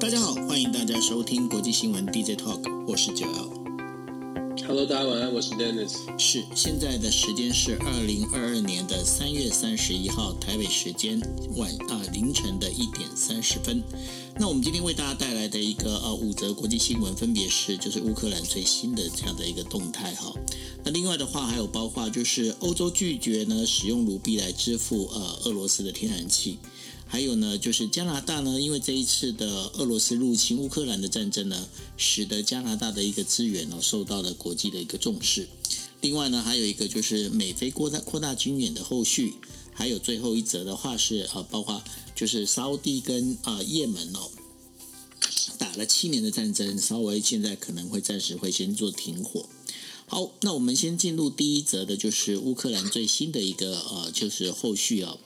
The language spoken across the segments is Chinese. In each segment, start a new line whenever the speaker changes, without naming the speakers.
大家好，欢迎大家收听国际新闻 DJ Talk，我是九 L。
Hello，大家晚安，我是 Dennis。
是，现在的时间是二零二二年的三月三十一号台北时间晚啊、呃、凌晨的一点三十分。那我们今天为大家带来的一个呃五则国际新闻，分别是就是乌克兰最新的这样的一个动态哈。那另外的话还有包括就是欧洲拒绝呢使用卢币来支付呃俄罗斯的天然气。还有呢，就是加拿大呢，因为这一次的俄罗斯入侵乌克兰的战争呢，使得加拿大的一个资源呢受到了国际的一个重视。另外呢，还有一个就是美菲扩大扩大军演的后续，还有最后一则的话是呃，包括就是沙乌地跟啊也门哦打了七年的战争，稍微现在可能会暂时会先做停火。好，那我们先进入第一则的，就是乌克兰最新的一个呃，就是后续啊。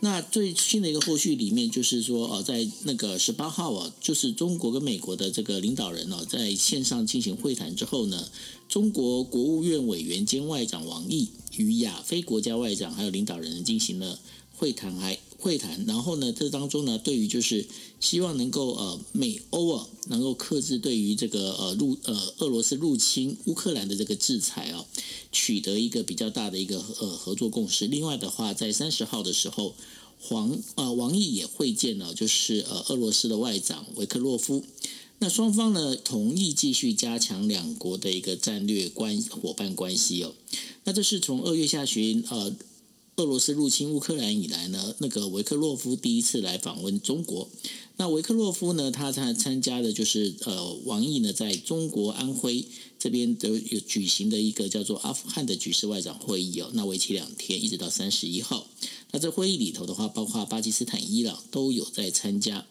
那最新的一个后续里面，就是说，呃，在那个十八号啊，就是中国跟美国的这个领导人呢，在线上进行会谈之后呢，中国国务院委员兼外长王毅与亚非国家外长还有领导人进行了会谈，还会谈，然后呢，这当中呢，对于就是希望能够呃美欧啊能够克制对于这个呃入呃俄罗斯入侵乌克兰的这个制裁啊。取得一个比较大的一个呃合作共识。另外的话，在三十号的时候，黄呃王毅也会见了，就是呃俄罗斯的外长维克洛夫。那双方呢同意继续加强两国的一个战略关伙伴关系哦。那这是从二月下旬呃俄罗斯入侵乌克兰以来呢，那个维克洛夫第一次来访问中国。那维克洛夫呢，他参参加的就是呃王毅呢在中国安徽。这边都有举行的一个叫做阿富汗的局势外长会议哦，那为期两天，一直到三十一号。那这会议里头的话，包括巴基斯坦、伊朗都有在参加。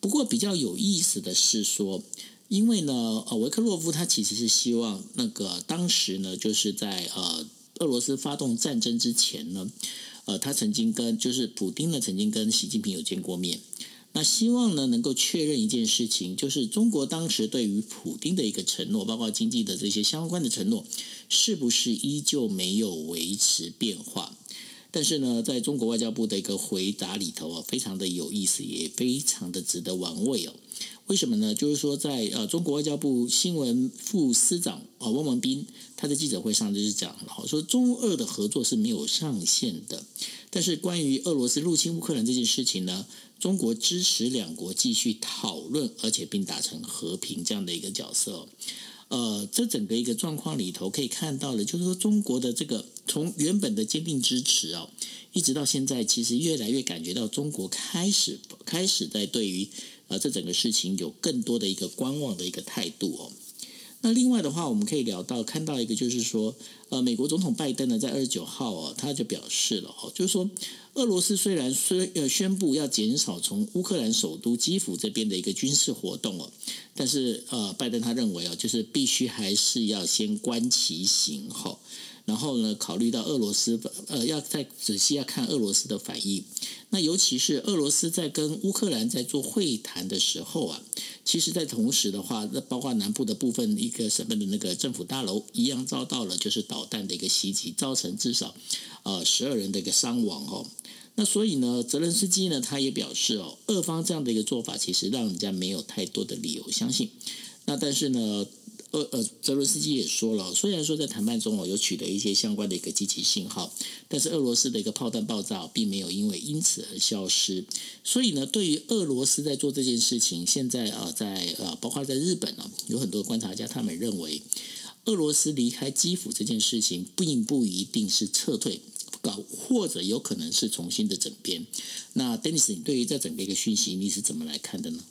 不过比较有意思的是说，因为呢，呃，维克洛夫他其实是希望那个当时呢，就是在呃俄罗斯发动战争之前呢，呃，他曾经跟就是普丁呢曾经跟习近平有见过面。那希望呢，能够确认一件事情，就是中国当时对于普丁的一个承诺，包括经济的这些相关的承诺，是不是依旧没有维持变化？但是呢，在中国外交部的一个回答里头啊，非常的有意思，也非常的值得玩味哦。为什么呢？就是说在，呃中国外交部新闻副司长啊汪文斌他在记者会上就是讲了，说中俄的合作是没有上限的。但是关于俄罗斯入侵乌克兰这件事情呢，中国支持两国继续讨论，而且并达成和平这样的一个角色。呃，这整个一个状况里头可以看到的，就是说中国的这个从原本的坚定支持啊，一直到现在，其实越来越感觉到中国开始开始在对于呃这整个事情有更多的一个观望的一个态度哦。那另外的话，我们可以聊到看到一个，就是说，呃，美国总统拜登呢，在二十九号哦，他就表示了哦，就是说，俄罗斯虽然虽呃宣布要减少从乌克兰首都基辅这边的一个军事活动哦，但是呃，拜登他认为哦，就是必须还是要先观其行哈。然后呢，考虑到俄罗斯呃，要再仔细要看俄罗斯的反应。那尤其是俄罗斯在跟乌克兰在做会谈的时候啊，其实，在同时的话，那包括南部的部分一个省份的那个政府大楼一样遭到了就是导弹的一个袭击，造成至少呃十二人的一个伤亡哦。那所以呢，泽伦斯基呢，他也表示哦，俄方这样的一个做法，其实让人家没有太多的理由相信。那但是呢，呃呃，泽伦斯基也说了，虽然说在谈判中哦有取得一些相关的一个积极信号，但是俄罗斯的一个炮弹爆炸并没有因为因此而消失。所以呢，对于俄罗斯在做这件事情，现在啊在呃包括在日本呢，有很多观察家他们认为，俄罗斯离开基辅这件事情并不一定是撤退，搞或者有可能是重新的整编。那 Dennis，你对于这整个一个讯息你是怎么来看的呢？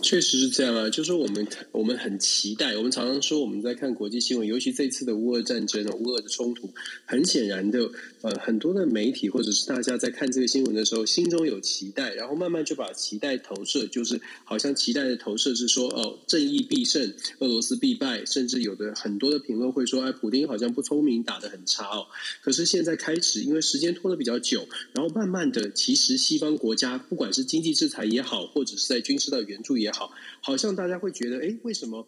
确实是这样啊，就是我们我们很期待，我们常常说我们在看国际新闻，尤其这次的乌俄战争、乌俄的冲突，很显然的，呃，很多的媒体或者是大家在看这个新闻的时候，心中有期待，然后慢慢就把期待投射，就是好像期待的投射是说，哦，正义必胜，俄罗斯必败，甚至有的很多的评论会说，哎，普丁好像不聪明，打得很差哦。可是现在开始，因为时间拖得比较久，然后慢慢的，其实西方国家不管是经济制裁也好，或者是在军事的援助。也好，好像大家会觉得，哎，为什么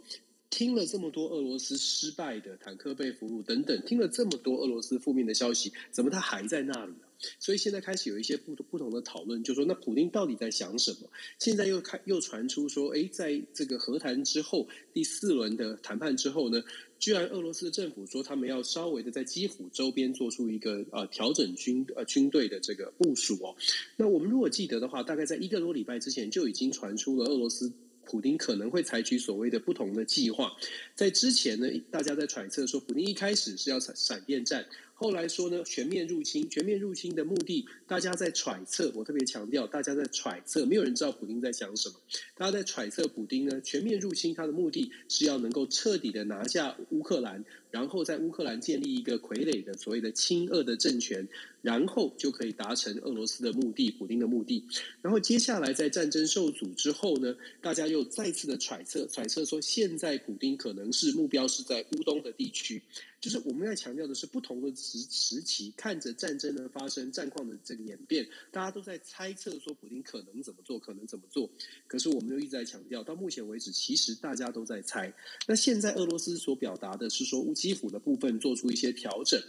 听了这么多俄罗斯失败的坦克被俘虏等等，听了这么多俄罗斯负面的消息，怎么他还在那里呢？所以现在开始有一些不不同的讨论，就说那普丁到底在想什么？现在又开又传出说，哎，在这个和谈之后第四轮的谈判之后呢，居然俄罗斯的政府说他们要稍微的在基辅周边做出一个呃调整军呃军队的这个部署哦。那我们如果记得的话，大概在一个多礼拜之前就已经传出了俄罗斯。普丁可能会采取所谓的不同的计划，在之前呢，大家在揣测说，普丁一开始是要闪闪电战。后来说呢，全面入侵，全面入侵的目的，大家在揣测。我特别强调，大家在揣测，没有人知道普丁在想什么。大家在揣测，普丁呢，全面入侵，他的目的是要能够彻底的拿下乌克兰，然后在乌克兰建立一个傀儡的所谓的亲俄的政权，然后就可以达成俄罗斯的目的，普丁的目的。然后接下来在战争受阻之后呢，大家又再次的揣测，揣测说，现在普丁可能是目标是在乌东的地区。就是我们要强调的是，不同的时时期，看着战争的发生、战况的这个演变，大家都在猜测说，普丁可能怎么做，可能怎么做。可是我们又一直在强调，到目前为止，其实大家都在猜。那现在俄罗斯所表达的是说，乌基辅的部分做出一些调整。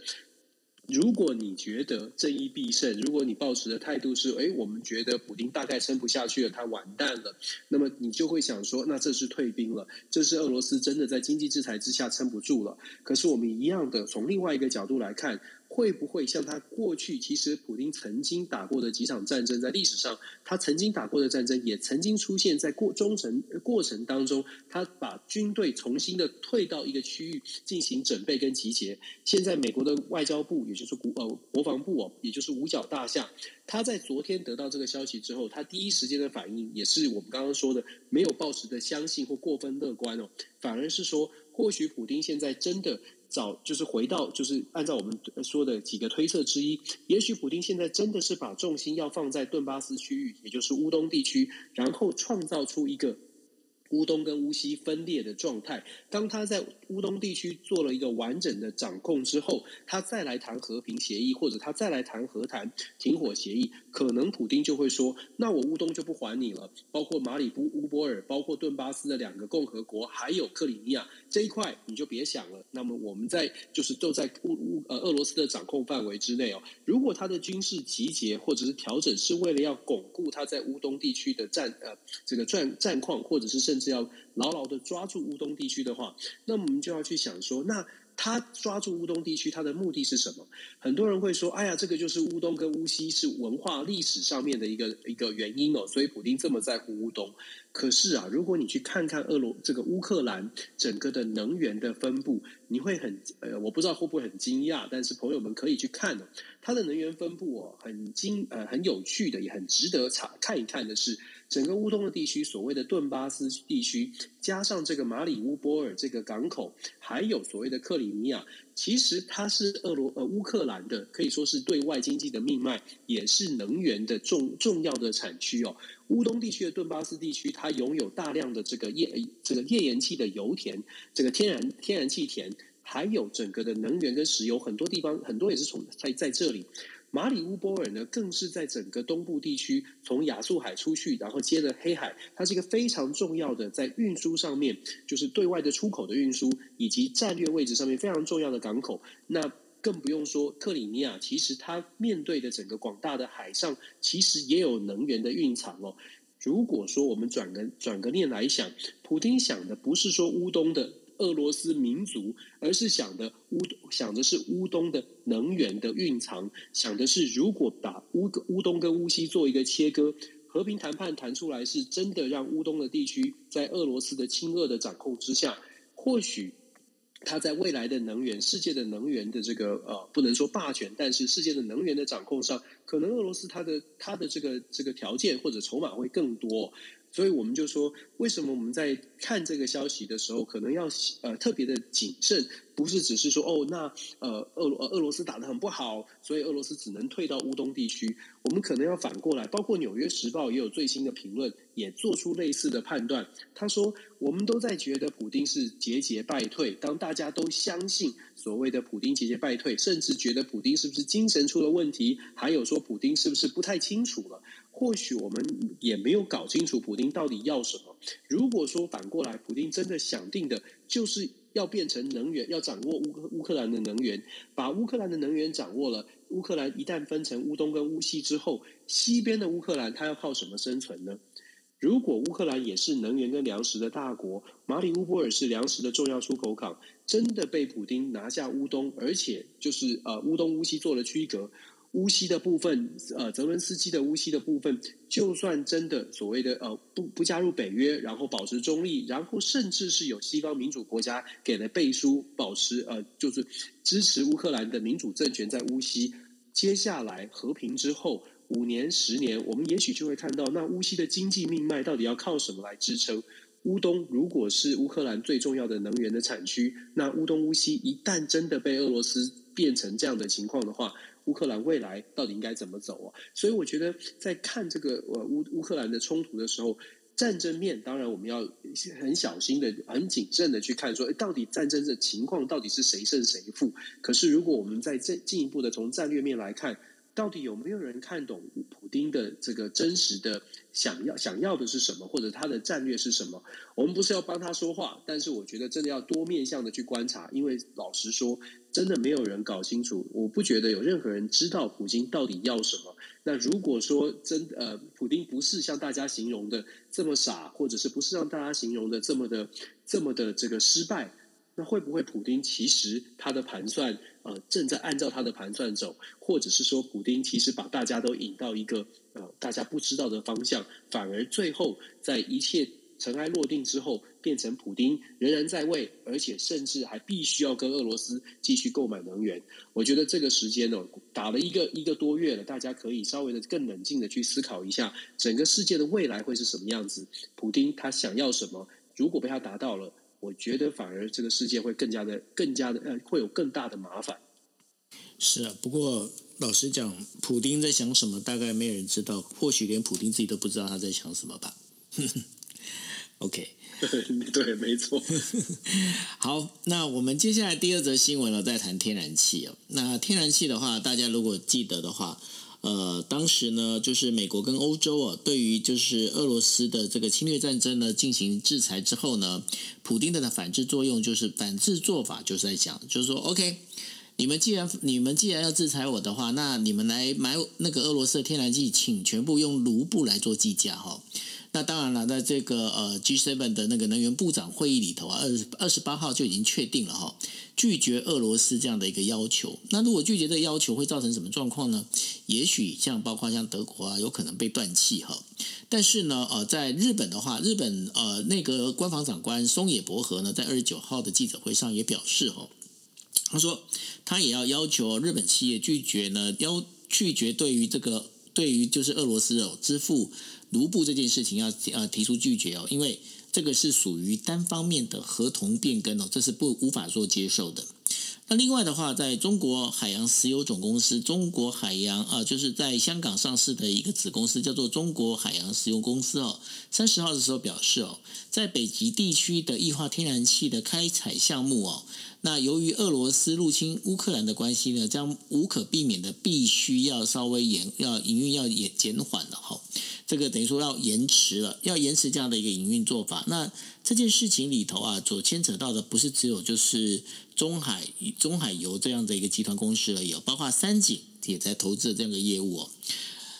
如果你觉得正义必胜，如果你抱持的态度是，哎，我们觉得普丁大概撑不下去了，他完蛋了，那么你就会想说，那这是退兵了，这是俄罗斯真的在经济制裁之下撑不住了。可是我们一样的从另外一个角度来看。会不会像他过去，其实普丁曾经打过的几场战争，在历史上他曾经打过的战争，也曾经出现在过中程过程当中，他把军队重新的退到一个区域进行准备跟集结。现在美国的外交部，也就是国呃国防部哦，也就是五角大厦，他在昨天得到这个消息之后，他第一时间的反应也是我们刚刚说的，没有抱持的相信或过分乐观哦，反而是说，或许普丁现在真的。找就是回到，就是按照我们说的几个推测之一，也许普丁现在真的是把重心要放在顿巴斯区域，也就是乌东地区，然后创造出一个。乌东跟乌西分裂的状态，当他在乌东地区做了一个完整的掌控之后，他再来谈和平协议，或者他再来谈和谈停火协议，可能普丁就会说：“那我乌东就不还你了，包括马里乌波尔，包括顿巴斯的两个共和国，还有克里米亚这一块，你就别想了。那么我们在就是都在乌乌呃俄罗斯的掌控范围之内哦。如果他的军事集结或者是调整是为了要巩固他在乌东地区的战呃这个战战况，或者是甚。甚至要牢牢的抓住乌东地区的话，那我们就要去想说，那他抓住乌东地区，他的目的是什么？很多人会说，哎呀，这个就是乌东跟乌西是文化历史上面的一个一个原因哦，所以普丁这么在乎乌东。可是啊，如果你去看看俄罗这个乌克兰整个的能源的分布，你会很呃，我不知道会不会很惊讶，但是朋友们可以去看哦，它的能源分布哦，很惊呃很有趣的，也很值得查看一看的是。整个乌东的地区，所谓的顿巴斯地区，加上这个马里乌波尔这个港口，还有所谓的克里米亚，其实它是俄罗呃乌克兰的，可以说是对外经济的命脉，也是能源的重重要的产区哦。乌东地区的顿巴斯地区，它拥有大量的这个页这个页岩气的油田，这个天然天然气田，还有整个的能源跟石油，很多地方很多也是从在在这里。马里乌波尔呢，更是在整个东部地区，从亚速海出去，然后接着黑海，它是一个非常重要的在运输上面，就是对外的出口的运输，以及战略位置上面非常重要的港口。那更不用说克里米亚，其实它面对的整个广大的海上，其实也有能源的蕴藏哦。如果说我们转个转个念来想，普丁想的不是说乌东的。俄罗斯民族，而是想的乌想的是乌东的能源的蕴藏，想的是如果把乌乌东跟乌西做一个切割，和平谈判谈出来，是真的让乌东的地区在俄罗斯的亲俄的掌控之下，或许他在未来的能源世界的能源的这个呃不能说霸权，但是世界的能源的掌控上，可能俄罗斯它的它的这个这个条件或者筹码会更多。所以我们就说，为什么我们在看这个消息的时候，可能要呃特别的谨慎。不是只是说哦，那呃，俄罗俄罗斯打得很不好，所以俄罗斯只能退到乌东地区。我们可能要反过来，包括《纽约时报》也有最新的评论，也做出类似的判断。他说，我们都在觉得普丁是节节败退，当大家都相信所谓的普丁节节败退，甚至觉得普丁是不是精神出了问题，还有说普丁是不是不太清楚了？或许我们也没有搞清楚普丁到底要什么。如果说反过来，普丁真的想定的就是。要变成能源，要掌握乌乌克兰的能源，把乌克兰的能源掌握了，乌克兰一旦分成乌东跟乌西之后，西边的乌克兰它要靠什么生存呢？如果乌克兰也是能源跟粮食的大国，马里乌波尔是粮食的重要出口港，真的被普丁拿下乌东，而且就是呃乌东乌西做了区隔，乌西的部分呃泽伦斯基的乌西的部分，就算真的所谓的呃不不加入北约，然后保持中立，然后甚至是有西方民主国家给了背书，保持呃就是支持乌克兰的民主政权在乌西，接下来和平之后。五年、十年，我们也许就会看到，那乌西的经济命脉到底要靠什么来支撑？乌东如果是乌克兰最重要的能源的产区，那乌东、乌西一旦真的被俄罗斯变成这样的情况的话，乌克兰未来到底应该怎么走啊？所以，我觉得在看这个呃乌乌克兰的冲突的时候，战争面当然我们要很小心的、很谨慎的去看说，说到底战争的情况到底是谁胜谁负？可是，如果我们在这进一步的从战略面来看。到底有没有人看懂普丁的这个真实的想要想要的是什么，或者他的战略是什么？我们不是要帮他说话，但是我觉得真的要多面向的去观察，因为老实说，真的没有人搞清楚。我不觉得有任何人知道普京到底要什么。那如果说真呃，普丁不是像大家形容的这么傻，或者是不是让大家形容的这么的这么的这个失败？那会不会普丁其实他的盘算呃正在按照他的盘算走，或者是说普丁其实把大家都引到一个呃大家不知道的方向，反而最后在一切尘埃落定之后，变成普丁仍然在位，而且甚至还必须要跟俄罗斯继续购买能源。我觉得这个时间呢，打了一个一个多月了，大家可以稍微的更冷静的去思考一下，整个世界的未来会是什么样子？普丁他想要什么？如果被他达到了。我觉得反而这个世界会更加的、更加的呃，会有更大的麻烦。
是啊，不过老实讲，普丁在想什么，大概没有人知道，或许连普丁自己都不知道他在想什么吧。OK，
对，没错。
好，那我们接下来第二则新闻呢，再谈天然气哦。那天然气的话，大家如果记得的话。呃，当时呢，就是美国跟欧洲啊，对于就是俄罗斯的这个侵略战争呢进行制裁之后呢，普丁的反制作用就是反制做法，就是在讲，就是说，OK，你们既然你们既然要制裁我的话，那你们来买那个俄罗斯的天然气，请全部用卢布来做计价哈。那当然了，在这个呃 G7 的那个能源部长会议里头啊，二二十八号就已经确定了哈，拒绝俄罗斯这样的一个要求。那如果拒绝这要求，会造成什么状况呢？也许像包括像德国啊，有可能被断气哈。但是呢，呃，在日本的话，日本呃那个官房长官松野博和呢，在二十九号的记者会上也表示哈，他说他也要要求日本企业拒绝呢，要拒绝对于这个对于就是俄罗斯哦支付。卢布这件事情要呃提出拒绝哦，因为这个是属于单方面的合同变更哦，这是不无法做接受的。那另外的话，在中国海洋石油总公司、中国海洋啊，就是在香港上市的一个子公司叫做中国海洋石油公司哦，三十号的时候表示哦，在北极地区的液化天然气的开采项目哦。那由于俄罗斯入侵乌克兰的关系呢，将无可避免的必须要稍微延，要营运要延减缓了哈。这个等于说要延迟了，要延迟这样的一个营运做法。那这件事情里头啊，所牵扯到的不是只有就是中海中海油这样的一个集团公司而已，包括三井也在投资这样的业务哦。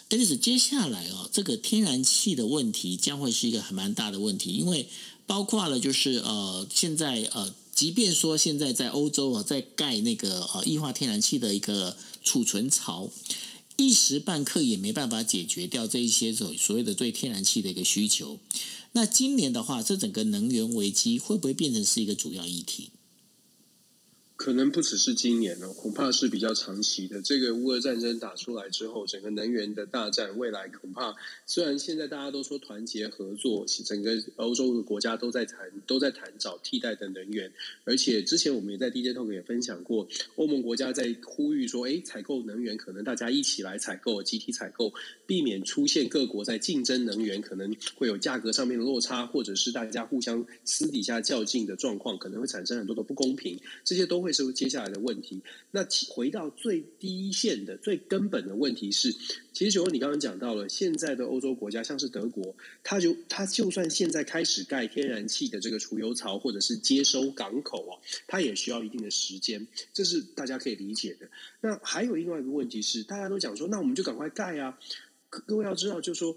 但是接下来哦，这个天然气的问题将会是一个很蛮大的问题，因为包括了就是呃现在呃。即便说现在在欧洲啊，在盖那个呃液化天然气的一个储存槽，一时半刻也没办法解决掉这一些所所谓的对天然气的一个需求。那今年的话，这整个能源危机会不会变成是一个主要议题？
可能不只是今年哦，恐怕是比较长期的。这个乌俄战争打出来之后，整个能源的大战，未来恐怕虽然现在大家都说团结合作，整个欧洲的国家都在谈，都在谈找替代的能源。而且之前我们也在 DJ Talk 也分享过，欧盟国家在呼吁说，哎，采购能源可能大家一起来采购，集体采购，避免出现各国在竞争能源，可能会有价格上面的落差，或者是大家互相私底下较劲的状况，可能会产生很多的不公平。这些都会是接下来的问题。那回到最低线的、最根本的问题是，其实就你刚刚讲到了，现在的欧洲国家，像是德国，它就它就算现在开始盖天然气的这个储油槽或者是接收港口啊，它也需要一定的时间，这是大家可以理解的。那还有另外一个问题是，大家都讲说，那我们就赶快盖啊！各位要知道，就是说。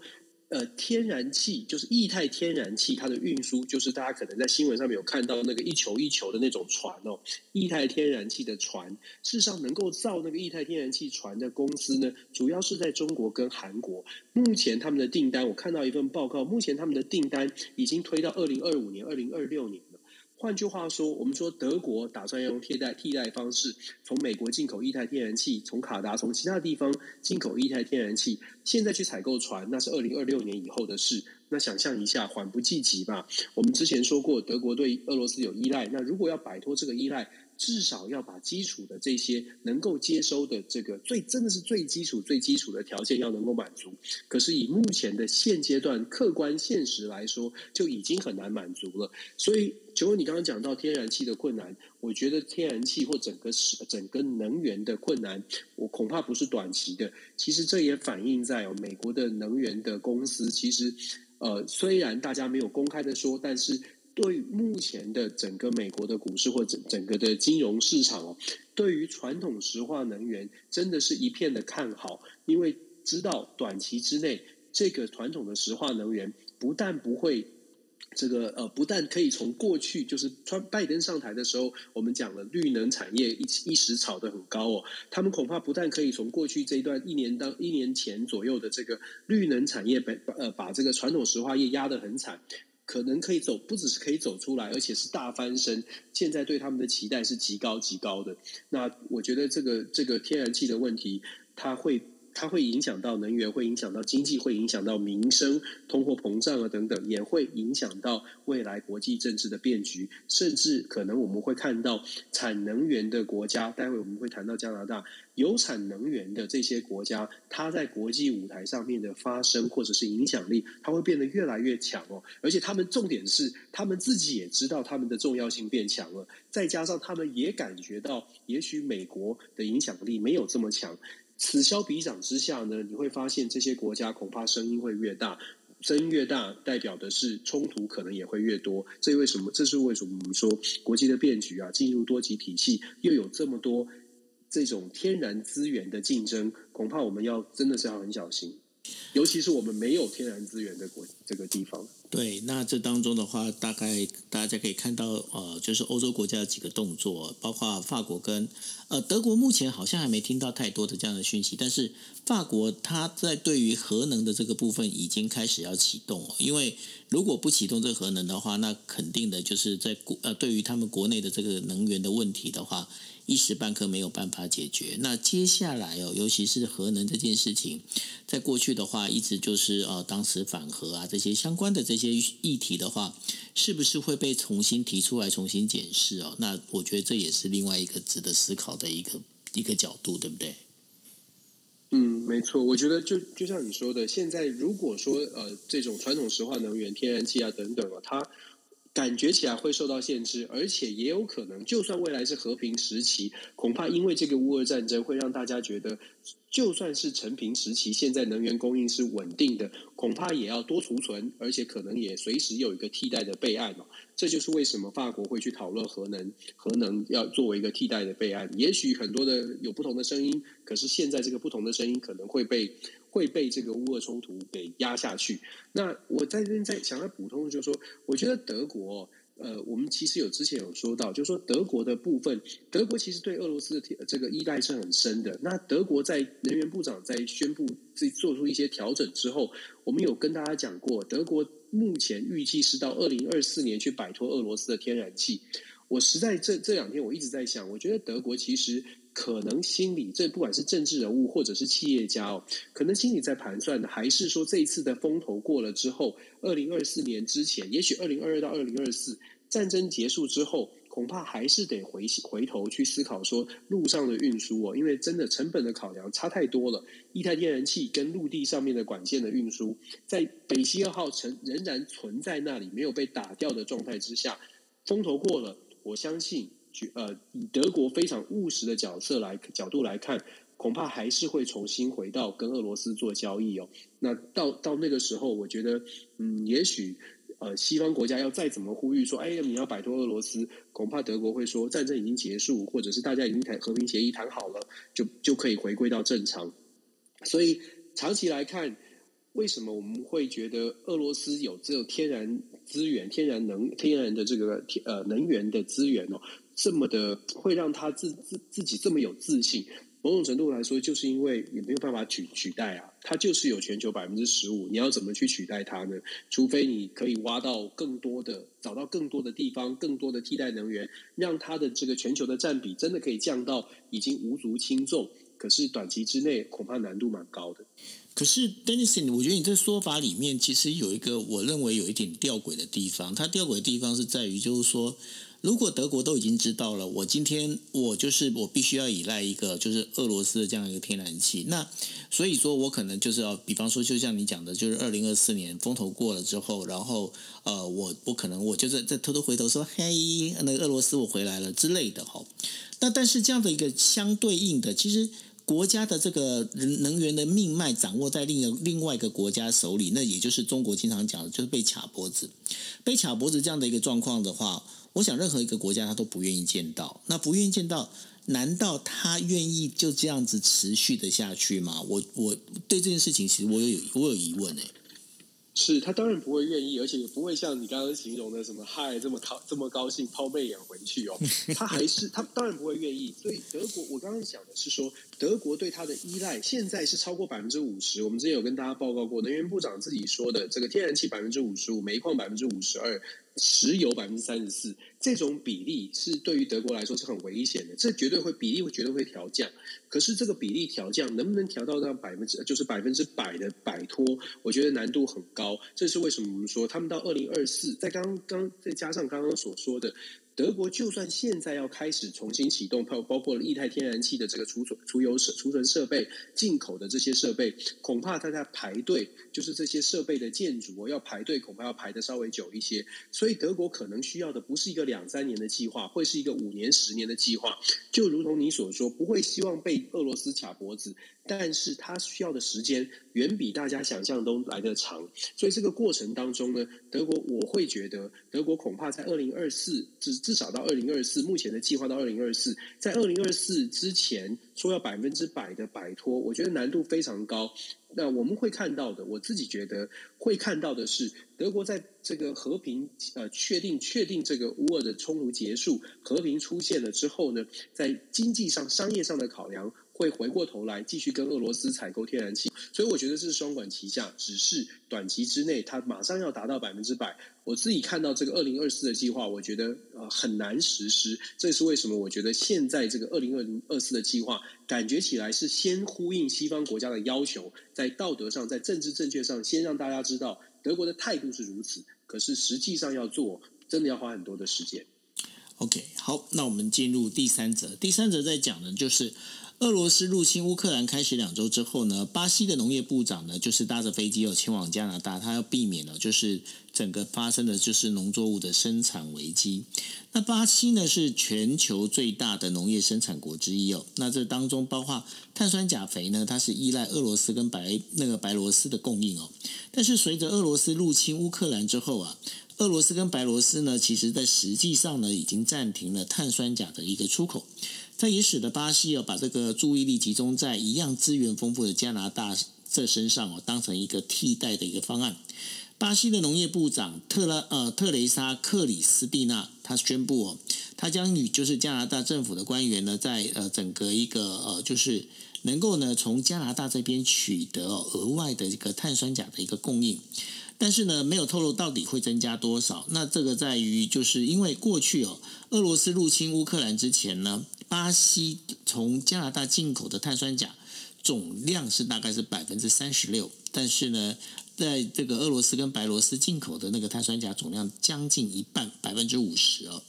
呃，天然气就是液态天然气，它的运输就是大家可能在新闻上面有看到那个一球一球的那种船哦，液态天然气的船，事实上能够造那个液态天然气船的公司呢，主要是在中国跟韩国。目前他们的订单，我看到一份报告，目前他们的订单已经推到二零二五年、二零二六年。换句话说，我们说德国打算要用替代替代方式，从美国进口液态天然气，从卡达、从其他地方进口液态天然气。现在去采购船，那是二零二六年以后的事。那想象一下，缓不济急吧？我们之前说过，德国对俄罗斯有依赖，那如果要摆脱这个依赖，至少要把基础的这些能够接收的这个最真的是最基础、最基础的条件要能够满足。可是以目前的现阶段客观现实来说，就已经很难满足了。所以，请问你刚刚讲到天然气的困难，我觉得天然气或整个是整个能源的困难，我恐怕不是短期的。其实这也反映在哦，美国的能源的公司，其实呃，虽然大家没有公开的说，但是。对目前的整个美国的股市或整整个的金融市场哦，对于传统石化能源真的是一片的看好，因为知道短期之内这个传统的石化能源不但不会这个呃，不但可以从过去就是川拜登上台的时候，我们讲了绿能产业一一时炒得很高哦，他们恐怕不但可以从过去这一段一年到一年前左右的这个绿能产业把呃把这个传统石化业压得很惨。可能可以走，不只是可以走出来，而且是大翻身。现在对他们的期待是极高极高的。那我觉得这个这个天然气的问题，它会。它会影响到能源，会影响到经济，会影响到民生、通货膨胀啊等等，也会影响到未来国际政治的变局，甚至可能我们会看到产能源的国家，待会我们会谈到加拿大有产能源的这些国家，它在国际舞台上面的发声或者是影响力，它会变得越来越强哦。而且他们重点是，他们自己也知道他们的重要性变强了，再加上他们也感觉到，也许美国的影响力没有这么强。此消彼长之下呢，你会发现这些国家恐怕声音会越大，声音越大，代表的是冲突可能也会越多。这为什么？这是为什么？我们说国际的变局啊，进入多极体系，又有这么多这种天然资源的竞争，恐怕我们要真的是要很小心，尤其是我们没有天然资源的国这个地方。
对，那这当中的话，大概大家可以看到，呃，就是欧洲国家的几个动作，包括法国跟呃德国，目前好像还没听到太多的这样的讯息，但是法国它在对于核能的这个部分已经开始要启动，因为如果不启动这核能的话，那肯定的就是在国呃对于他们国内的这个能源的问题的话。一时半刻没有办法解决。那接下来哦，尤其是核能这件事情，在过去的话，一直就是呃，当时反核啊这些相关的这些议题的话，是不是会被重新提出来、重新检视哦？那我觉得这也是另外一个值得思考的一个一个角度，对不对？
嗯，没错。我觉得就就像你说的，现在如果说呃，这种传统石化能源、天然气啊等等啊，它。感觉起来会受到限制，而且也有可能，就算未来是和平时期，恐怕因为这个乌俄战争，会让大家觉得，就算是承平时期，现在能源供应是稳定的，恐怕也要多储存，而且可能也随时有一个替代的备案嘛。这就是为什么法国会去讨论核能，核能要作为一个替代的备案。也许很多的有不同的声音，可是现在这个不同的声音可能会被。会被这个乌俄冲突给压下去。那我在这边再想要补充的就是说，我觉得德国，呃，我们其实有之前有说到，就是说德国的部分，德国其实对俄罗斯的这个依赖是很深的。那德国在能源部长在宣布自己做出一些调整之后，我们有跟大家讲过，德国目前预计是到二零二四年去摆脱俄罗斯的天然气。我实在这这两天我一直在想，我觉得德国其实。可能心里，这不管是政治人物或者是企业家哦，可能心里在盘算的，还是说这一次的风头过了之后，二零二四年之前，也许二零二二到二零二四战争结束之后，恐怕还是得回回头去思考说路上的运输哦，因为真的成本的考量差太多了。液态天然气跟陆地上面的管线的运输，在北溪二号城仍然存在那里没有被打掉的状态之下，风头过了，我相信。呃，以德国非常务实的角色来角度来看，恐怕还是会重新回到跟俄罗斯做交易哦。那到到那个时候，我觉得，嗯，也许呃，西方国家要再怎么呼吁说，哎呀，你要摆脱俄罗斯，恐怕德国会说，战争已经结束，或者是大家已经谈和平协议谈好了，就就可以回归到正常。所以长期来看，为什么我们会觉得俄罗斯有这种天然资源、天然能、天然的这个呃能源的资源哦？这么的会让他自自自己这么有自信，某种程度来说，就是因为也没有办法取取代啊，他就是有全球百分之十五，你要怎么去取代它呢？除非你可以挖到更多的，找到更多的地方，更多的替代能源，让它的这个全球的占比真的可以降到已经无足轻重。可是短期之内恐怕难度蛮高的。
可是 Dennis，我觉得你这说法里面其实有一个我认为有一点吊诡的地方，它吊诡的地方是在于就是说。如果德国都已经知道了，我今天我就是我必须要依赖一个就是俄罗斯的这样一个天然气，那所以说我可能就是要，比方说就像你讲的，就是二零二四年风头过了之后，然后呃，我我可能我就是在偷偷回头说，嘿，那个俄罗斯我回来了之类的哈。那但是这样的一个相对应的，其实国家的这个能源的命脉掌握在另另外一个国家手里，那也就是中国经常讲的，就是被卡脖子，被卡脖子这样的一个状况的话。我想，任何一个国家他都不愿意见到。那不愿意见到，难道他愿意就这样子持续的下去吗？我我对这件事情，其实我有我有疑问诶。
是他当然不会愿意，而且也不会像你刚刚形容的什么嗨这么高这么高兴抛媚眼回去哦。他还是他当然不会愿意。所以德国，我刚刚讲的是说，德国对他的依赖现在是超过百分之五十。我们之前有跟大家报告过，能源部长自己说的，这个天然气百分之五十五，煤矿百分之五十二。石油百分之三十四，这种比例是对于德国来说是很危险的，这绝对会比例会绝对会调降。可是这个比例调降能不能调到到百分之就是百分之百的摆脱？我觉得难度很高。这是为什么我们说他们到二零二四，在刚刚再加上刚刚所说的。德国就算现在要开始重新启动，包包括了液态天然气的这个储存、储油设、储存设备、进口的这些设备，恐怕它在排队，就是这些设备的建筑要排队，恐怕要排得稍微久一些。所以德国可能需要的不是一个两三年的计划，会是一个五年、十年的计划。就如同你所说，不会希望被俄罗斯卡脖子。但是它需要的时间远比大家想象都来得长，所以这个过程当中呢，德国我会觉得，德国恐怕在二零二四至至少到二零二四，目前的计划到二零二四，在二零二四之前说要百分之百的摆脱，我觉得难度非常高。那我们会看到的，我自己觉得会看到的是，德国在这个和平呃确定确定这个乌俄的冲突结束，和平出现了之后呢，在经济上商业上的考量。会回过头来继续跟俄罗斯采购天然气，所以我觉得这是双管齐下。只是短期之内，它马上要达到百分之百。我自己看到这个二零二四的计划，我觉得呃很难实施。这是为什么？我觉得现在这个二零二零二四的计划，感觉起来是先呼应西方国家的要求，在道德上，在政治正确上，先让大家知道德国的态度是如此。可是实际上要做，真的要花很多的时间。
OK，好，那我们进入第三则。第三则在讲的就是。俄罗斯入侵乌克兰开始两周之后呢，巴西的农业部长呢，就是搭着飞机要前往加拿大，他要避免呢就是整个发生的就是农作物的生产危机。那巴西呢是全球最大的农业生产国之一哦，那这当中包括碳酸钾肥呢，它是依赖俄罗斯跟白那个白罗斯的供应哦。但是随着俄罗斯入侵乌克兰之后啊，俄罗斯跟白罗斯呢，其实在实际上呢，已经暂停了碳酸钾的一个出口。这也使得巴西哦把这个注意力集中在一样资源丰富的加拿大这身上哦，当成一个替代的一个方案。巴西的农业部长特拉呃特雷莎克里斯蒂娜，他宣布哦，他将与就是加拿大政府的官员呢，在呃整个一个呃就是能够呢从加拿大这边取得额外的一个碳酸钾的一个供应，但是呢没有透露到底会增加多少。那这个在于就是因为过去哦，俄罗斯入侵乌克兰之前呢。巴西从加拿大进口的碳酸钾总量是大概是百分之三十六，但是呢，在这个俄罗斯跟白罗斯进口的那个碳酸钾总量将近一半，百分之五十哦。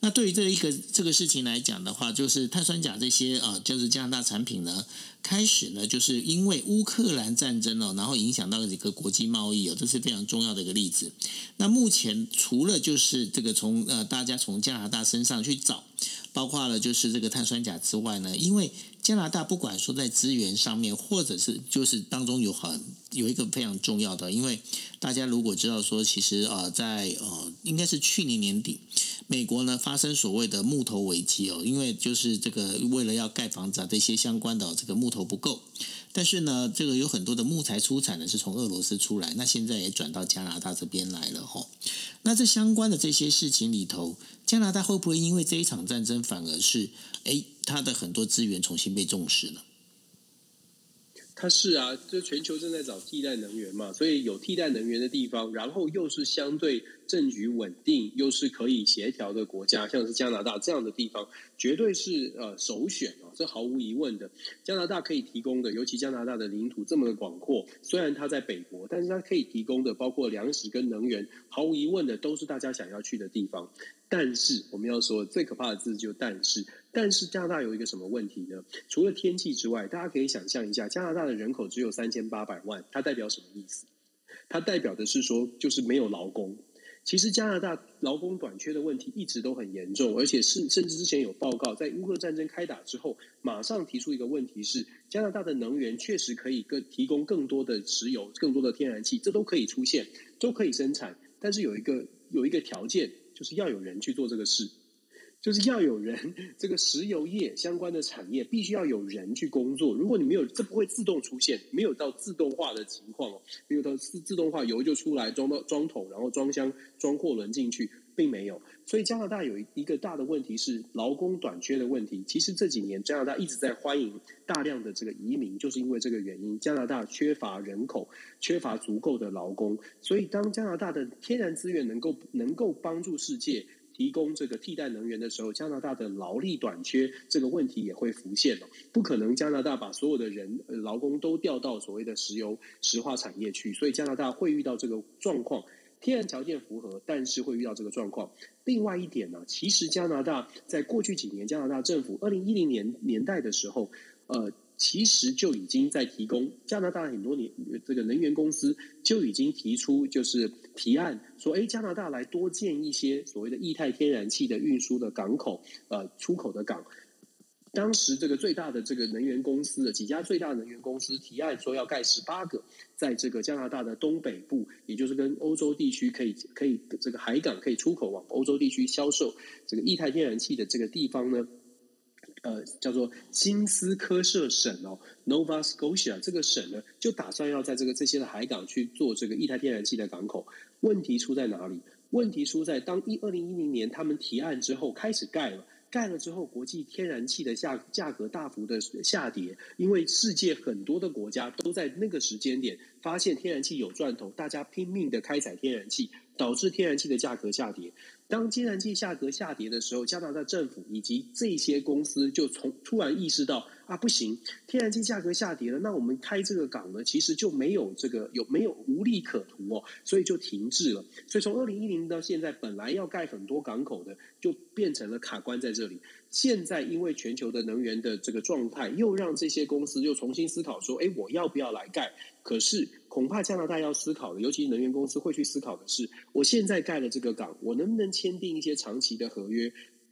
那对于这一个这个事情来讲的话，就是碳酸钾这些啊，就是加拿大产品呢，开始呢，就是因为乌克兰战争哦，然后影响到了这个国际贸易哦，这是非常重要的一个例子。那目前除了就是这个从呃大家从加拿大身上去找。包括了就是这个碳酸钾之外呢，因为加拿大不管说在资源上面，或者是就是当中有很有一个非常重要的，因为大家如果知道说，其实呃在呃应该是去年年底，美国呢发生所谓的木头危机哦，因为就是这个为了要盖房子啊这些相关的这个木头不够。但是呢，这个有很多的木材出产呢是从俄罗斯出来，那现在也转到加拿大这边来了吼。那这相关的这些事情里头，加拿大会不会因为这一场战争反而是，诶，它的很多资源重新被重视呢？
它是啊，就全球正在找替代能源嘛，所以有替代能源的地方，然后又是相对政局稳定，又是可以协调的国家，像是加拿大这样的地方，绝对是呃首选啊，这毫无疑问的。加拿大可以提供的，尤其加拿大的领土这么的广阔，虽然它在北国，但是它可以提供的，包括粮食跟能源，毫无疑问的都是大家想要去的地方。但是我们要说最可怕的字就但是，但是加拿大有一个什么问题呢？除了天气之外，大家可以想象一下，加拿大的人口只有三千八百万，它代表什么意思？它代表的是说，就是没有劳工。其实加拿大劳工短缺的问题一直都很严重，而且是甚至之前有报告，在乌克兰战争开打之后，马上提出一个问题是，加拿大的能源确实可以更提供更多的石油、更多的天然气，这都可以出现，都可以生产，但是有一个有一个条件。就是要有人去做这个事，就是要有人，这个石油业相关的产业必须要有人去工作。如果你没有，这不会自动出现，没有到自动化的情况哦，没有到自自动化，油就出来装到装桶，然后装箱装货轮进去，并没有。所以加拿大有一个大的问题是劳工短缺的问题。其实这几年加拿大一直在欢迎大量的这个移民，就是因为这个原因。加拿大缺乏人口，缺乏足够的劳工，所以当加拿大的天然资源能够能够帮助世界提供这个替代能源的时候，加拿大的劳力短缺这个问题也会浮现了。不可能加拿大把所有的人劳工都调到所谓的石油石化产业去，所以加拿大会遇到这个状况。天然条件符合，但是会遇到这个状况。另外一点呢，其实加拿大在过去几年，加拿大政府二零一零年年代的时候，呃，其实就已经在提供加拿大很多年这个能源公司就已经提出就是提案说，哎，加拿大来多建一些所谓的液态天然气的运输的港口，呃，出口的港。当时这个最大的这个能源公司的几家最大能源公司提案说要盖十八个，在这个加拿大的东北部，也就是跟欧洲地区可以可以这个海港可以出口往欧洲地区销售这个液态天然气的这个地方呢，呃，叫做新斯科舍省哦，Nova Scotia 这个省呢，就打算要在这个这些的海港去做这个液态天然气的港口。问题出在哪里？问题出在当一二零一零年他们提案之后开始盖了。盖了之后，国际天然气的价价格大幅的下跌，因为世界很多的国家都在那个时间点发现天然气有赚头，大家拼命的开采天然气，导致天然气的价格下跌。当天然气价格下跌的时候，加拿大政府以及这些公司就从突然意识到啊，不行，天然气价格下跌了，那我们开这个港呢，其实就没有这个有没有无利可图哦，所以就停滞了。所以从二零一零到现在，本来要盖很多港口的，就变成了卡关在这里。现在因为全球的能源的这个状态，又让这些公司又重新思考说，哎，我要不要来盖？可是恐怕加拿大要思考的，尤其能源公司会去思考的是，我现在盖了这个港，我能不能签订一些长期的合约？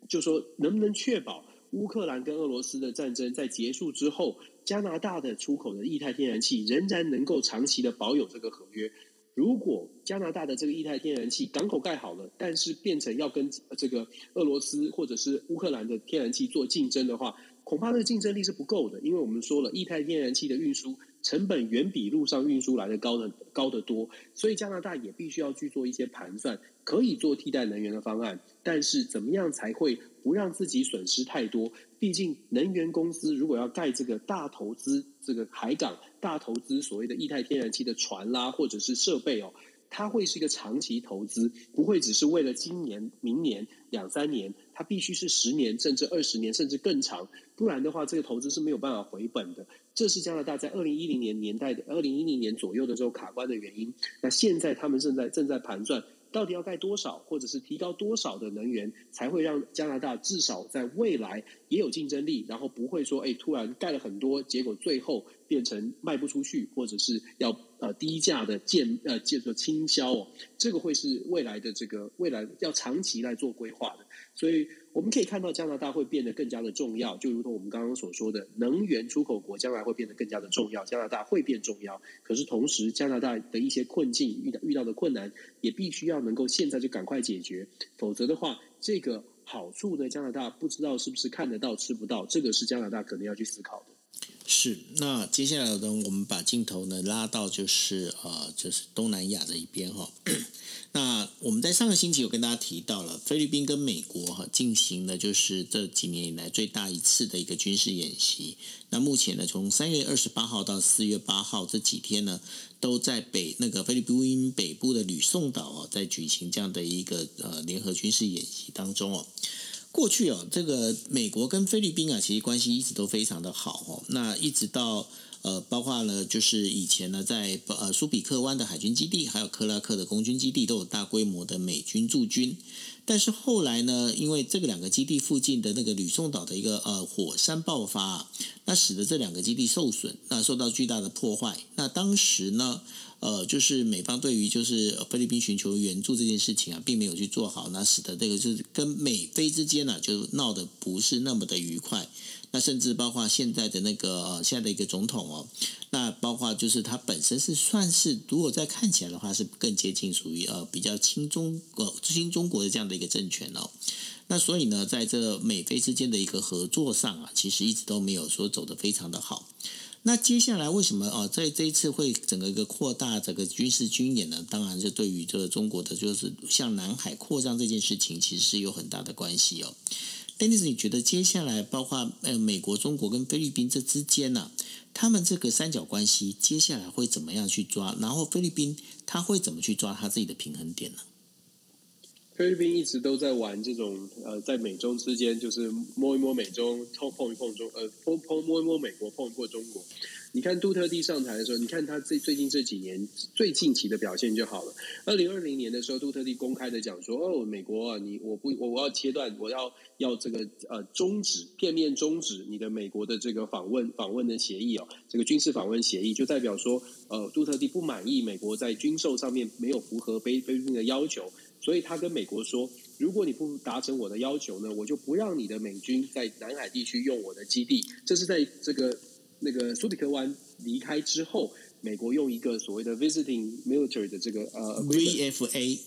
就说能不能确保乌克兰跟俄罗斯的战争在结束之后，加拿大的出口的液态天然气仍然能够长期的保有这个合约？如果加拿大的这个液态天然气港口盖好了，但是变成要跟这个俄罗斯或者是乌克兰的天然气做竞争的话，恐怕那个竞争力是不够的，因为我们说了，液态天然气的运输成本远比路上运输来的高的高得多，所以加拿大也必须要去做一些盘算，可以做替代能源的方案，但是怎么样才会不让自己损失太多？毕竟能源公司如果要盖这个大投资，这个海港大投资，所谓的液态天然气的船啦，或者是设备哦，它会是一个长期投资，不会只是为了今年、明年两三年，它必须是十年甚至二十年甚至更长，不然的话，这个投资是没有办法回本的。这是加拿大在二零一零年年代的二零一零年左右的时候卡关的原因。那现在他们正在正在盘算。到底要盖多少，或者是提高多少的能源，才会让加拿大至少在未来也有竞争力，然后不会说，哎，突然盖了很多，结果最后变成卖不出去，或者是要呃低价的建呃建做倾销哦，这个会是未来的这个未来要长期来做规划的。所以我们可以看到加拿大会变得更加的重要，就如同我们刚刚所说的，能源出口国将来会变得更加的重要，加拿大会变重要。可是同时，加拿大的一些困境遇到遇到的困难，也必须要能够现在就赶快解决，否则的话，这个。好处呢，加拿大不知道是不是看得到吃不到，这个是加拿大可能要去思考的。
是，那接下来呢，我们把镜头呢拉到就是呃，就是东南亚这一边哈。那我们在上个星期有跟大家提到了菲律宾跟美国哈进行的就是这几年以来最大一次的一个军事演习。那目前呢，从三月二十八号到四月八号这几天呢，都在北那个菲律宾北部的吕宋岛哦，在举行这样的一个呃联合军事演习当中哦。过去哦，这个美国跟菲律宾啊，其实关系一直都非常的好哦。那一直到呃，包括呢，就是以前呢，在呃苏比克湾的海军基地，还有克拉克的空军基地，都有大规模的美军驻军。但是后来呢，因为这个两个基地附近的那个吕宋岛的一个呃火山爆发，那使得这两个基地受损，那受到巨大的破坏。那当时呢，呃，就是美方对于就是菲律宾寻求援助这件事情啊，并没有去做好，那使得这个就是跟美菲之间呢、就闹得不是那么的愉快。那甚至包括现在的那个，现在的一个总统哦，那包括就是他本身是算是，如果再看起来的话，是更接近属于呃比较亲中呃亲中国的这样的一个政权哦。那所以呢，在这美菲之间的一个合作上啊，其实一直都没有说走得非常的好。那接下来为什么哦，在这一次会整个一个扩大整个军事军演呢？当然是对于这个中国的就是向南海扩张这件事情，其实是有很大的关系哦。丹尼斯你觉得接下来包括呃美国、中国跟菲律宾这之间呢、他们这个三角关系接下来会怎么样去抓？然后菲律宾他会怎么去抓他自己的平衡点呢？
菲律宾一直都在玩这种呃，在美中之间就是摸一摸美中，碰碰一碰中，呃，碰碰摸一摸美国，碰一碰中国。你看杜特地上台的时候，你看他最最近这几年最近期的表现就好了。二零二零年的时候，杜特地公开的讲说：“哦，美国啊，你我不我我要切断，我要要这个呃终止片面终止你的美国的这个访问访问的协议哦，这个军事访问协议就代表说，呃，杜特地不满意美国在军售上面没有符合菲菲律宾的要求。”所以他跟美国说：“如果你不达成我的要求呢，我就不让你的美军在南海地区用我的基地。”这是在这个那个苏比克湾离开之后，美国用一个所谓的 visiting military 的这个呃
VFA，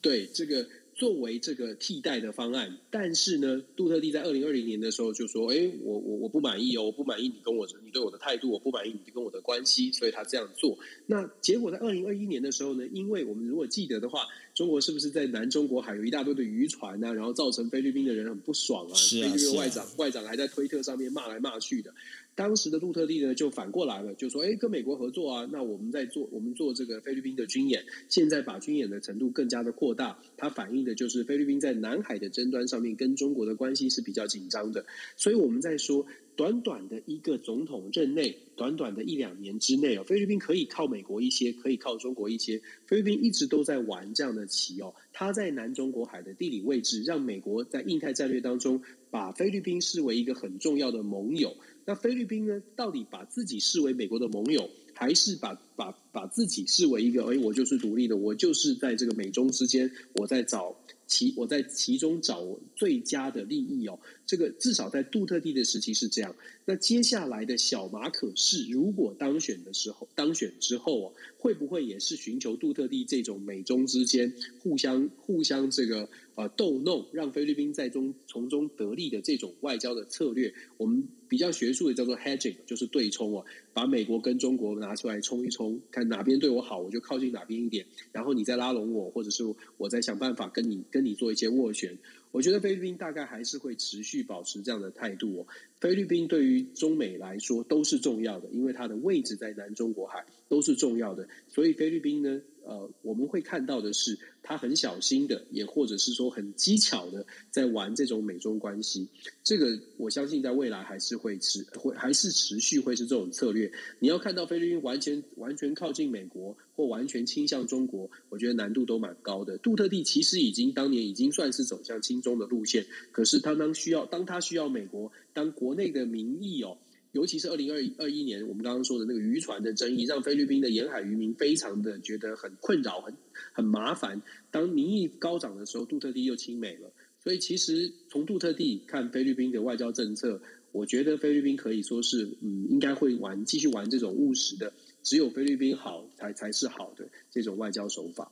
对这个。作为这个替代的方案，但是呢，杜特地在二零二零年的时候就说：“哎，我我我不满意哦，我不满意你跟我你对我的态度，我不满意你跟我的关系，所以他这样做。”那结果在二零二一年的时候呢，因为我们如果记得的话，中国是不是在南中国海有一大堆的渔船啊，然后造成菲律宾的人很不爽啊？
是啊，
菲律宾外长外长还在推特上面骂来骂去的。当时的杜特地呢，就反过来了，就说：“哎，跟美国合作啊，那我们在做，我们做这个菲律宾的军演，现在把军演的程度更加的扩大，它反映的就是菲律宾在南海的争端上面跟中国的关系是比较紧张的。所以我们在说，短短的一个总统任内，短短的一两年之内哦，菲律宾可以靠美国一些，可以靠中国一些。菲律宾一直都在玩这样的棋哦，它在南中国海的地理位置，让美国在印太战略当中把菲律宾视为一个很重要的盟友。”那菲律宾呢？到底把自己视为美国的盟友，还是把把把自己视为一个？哎，我就是独立的，我就是在这个美中之间，我在找其我在其中找最佳的利益哦。这个至少在杜特地的时期是这样。那接下来的小马可是如果当选的时候，当选之后哦，会不会也是寻求杜特地这种美中之间互相互相这个呃逗弄，让菲律宾在中从中得利的这种外交的策略？我们。比较学术的叫做 hedging，就是对冲哦，把美国跟中国拿出来冲一冲，看哪边对我好，我就靠近哪边一点，然后你再拉拢我，或者是我再想办法跟你跟你做一些斡旋。我觉得菲律宾大概还是会持续保持这样的态度哦。菲律宾对于中美来说都是重要的，因为它的位置在南中国海都是重要的，所以菲律宾呢，呃，我们会看到的是。他很小心的，也或者是说很机巧的，在玩这种美中关系。这个我相信在未来还是会持会还是持续会是这种策略。你要看到菲律宾完全完全靠近美国，或完全倾向中国，我觉得难度都蛮高的。杜特地其实已经当年已经算是走向亲中的路线，可是他当需要当他需要美国，当国内的民意哦。尤其是二零二二一年，我们刚刚说的那个渔船的争议，让菲律宾的沿海渔民非常的觉得很困扰、很很麻烦。当民意高涨的时候，杜特地又亲美了，所以其实从杜特地看菲律宾的外交政策，我觉得菲律宾可以说是嗯，应该会玩继续玩这种务实的，只有菲律宾好才才是好的这种外交手法。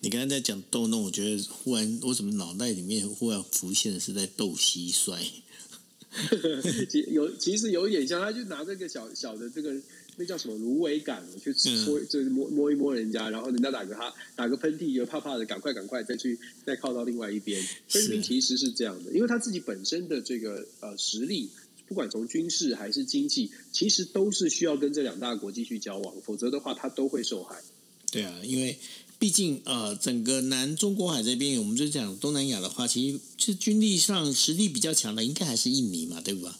你刚才在讲逗弄，我觉得忽然我怎么脑袋里面忽然浮现的是在逗蟋蟀。
其有其实有一点像，他就拿这个小小的这个那叫什么芦苇杆去搓，就是摸摸一摸人家，然后人家打个哈打个喷嚏，就怕怕的，赶快赶快再去再靠到另外一边。菲律宾其实是这样的，因为他自己本身的这个呃实力，不管从军事还是经济，其实都是需要跟这两大国继续交往，否则的话他都会受害。
对啊，因为。毕竟，呃，整个南中国海这边，我们就讲东南亚的话，其实是军力上实力比较强的，应该还是印尼嘛，对吧？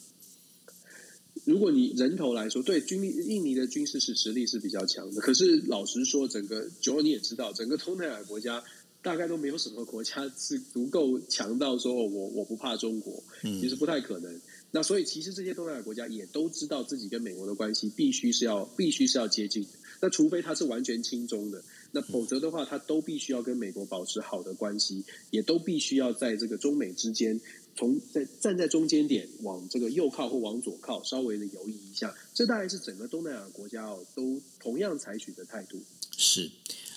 如果你人头来说，对，军力，印尼的军事是实力是比较强的。可是老实说，整个，就你也知道，整个东南亚国家大概都没有什么国家是足够强到说，我我不怕中国，其实不太可能。嗯、那所以，其实这些东南亚国家也都知道自己跟美国的关系必须是要必须是要接近的。那除非他是完全亲中的。那否则的话，他都必须要跟美国保持好的关系，也都必须要在这个中美之间，从在站在中间点往这个右靠或往左靠，稍微的游移一下。这大概是整个东南亚国家哦，都同样采取的态度。
是，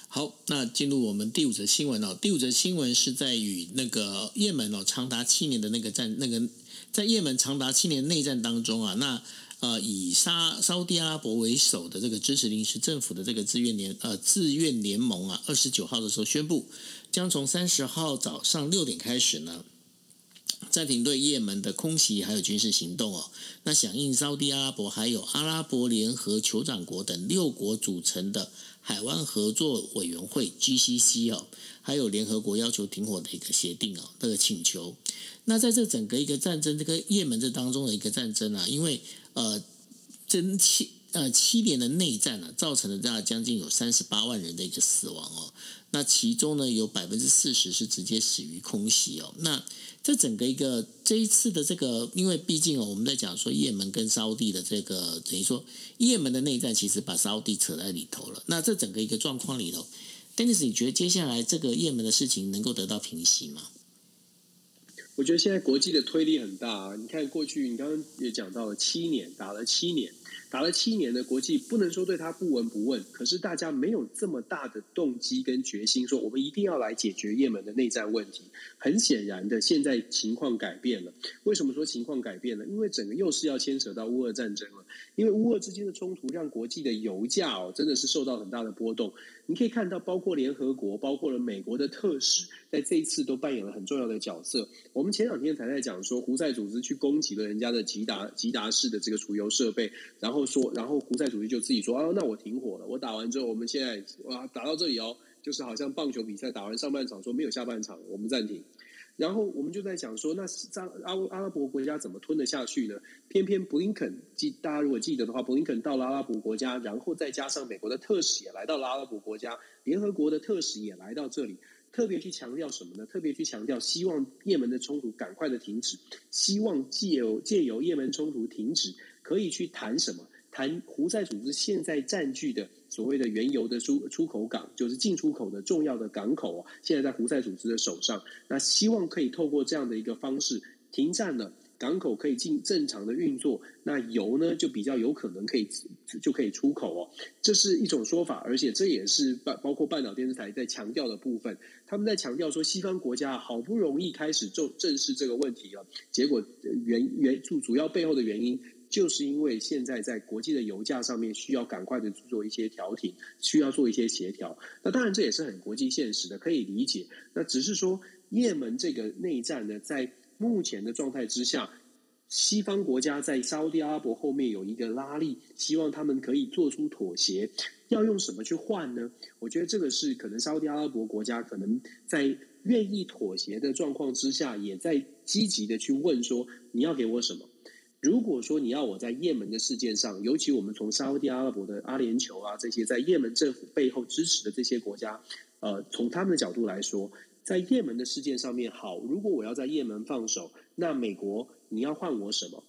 好，那进入我们第五则新闻哦。第五则新闻是在与那个也门哦，长达七年的那个战，那个在也门长达七年内战当中啊，那。呃，以沙沙地阿拉伯为首的这个支持临时政府的这个自愿联呃自愿联盟啊，二十九号的时候宣布，将从三十号早上六点开始呢，暂停对也门的空袭还有军事行动哦。那响应沙地阿拉伯还有阿拉伯联合酋长国等六国组成的海湾合作委员会 GCC 哦，还有联合国要求停火的一个协定哦，这个请求。那在这整个一个战争，这个也门这当中的一个战争啊，因为呃，这七呃七年的内战、啊，造成了大概将近有三十八万人的一个死亡哦。那其中呢，有百分之四十是直接死于空袭哦。那这整个一个这一次的这个，因为毕竟哦，我们在讲说也门跟沙地的这个等于说也门的内战，其实把沙地扯在里头了。那这整个一个状况里头，Dennis，你觉得接下来这个也门的事情能够得到平息吗？
我觉得现在国际的推力很大啊！你看过去，你刚刚也讲到了七年，打了七年。打了七年的国际，不能说对他不闻不问，可是大家没有这么大的动机跟决心，说我们一定要来解决也门的内战问题。很显然的，现在情况改变了。为什么说情况改变了？因为整个又是要牵扯到乌俄战争了。因为乌俄之间的冲突，让国际的油价哦，真的是受到很大的波动。你可以看到，包括联合国，包括了美国的特使，在这一次都扮演了很重要的角色。我们前两天才在讲说，胡塞组织去攻击了人家的吉达吉达市的这个储油设备，然后。说，然后胡塞组织就自己说啊，那我停火了。我打完之后，我们现在哇打到这里哦，就是好像棒球比赛打完上半场，说没有下半场，我们暂停。然后我们就在讲说，那阿阿拉伯国家怎么吞得下去呢？偏偏布林肯记大家如果记得的话，布林肯到了阿拉伯国家，然后再加上美国的特使也来到了阿拉伯国家，联合国的特使也来到这里，特别去强调什么呢？特别去强调希望也门的冲突赶快的停止，希望借由借由也门冲突停止，可以去谈什么？谈胡塞组织现在占据的所谓的原油的出出口港，就是进出口的重要的港口啊，现在在胡塞组织的手上。那希望可以透过这样的一个方式停战了，港口可以进正常的运作，那油呢就比较有可能可以就可以出口哦。这是一种说法，而且这也是包包括半岛电视台在强调的部分。他们在强调说，西方国家好不容易开始正正视这个问题了，结果原原主主要背后的原因。就是因为现在在国际的油价上面需要赶快的去做一些调停，需要做一些协调。那当然这也是很国际现实的，可以理解。那只是说，也门这个内战呢，在目前的状态之下，西方国家在沙乌地阿拉伯后面有一个拉力，希望他们可以做出妥协。要用什么去换呢？我觉得这个是可能沙乌地阿拉伯国家可能在愿意妥协的状况之下，也在积极的去问说：你要给我什么？如果说你要我在也门的事件上，尤其我们从沙乌地阿拉伯的阿联酋啊这些在也门政府背后支持的这些国家，呃，从他们的角度来说，在也门的事件上面，好，如果我要在也门放手，那美国你要换我什么？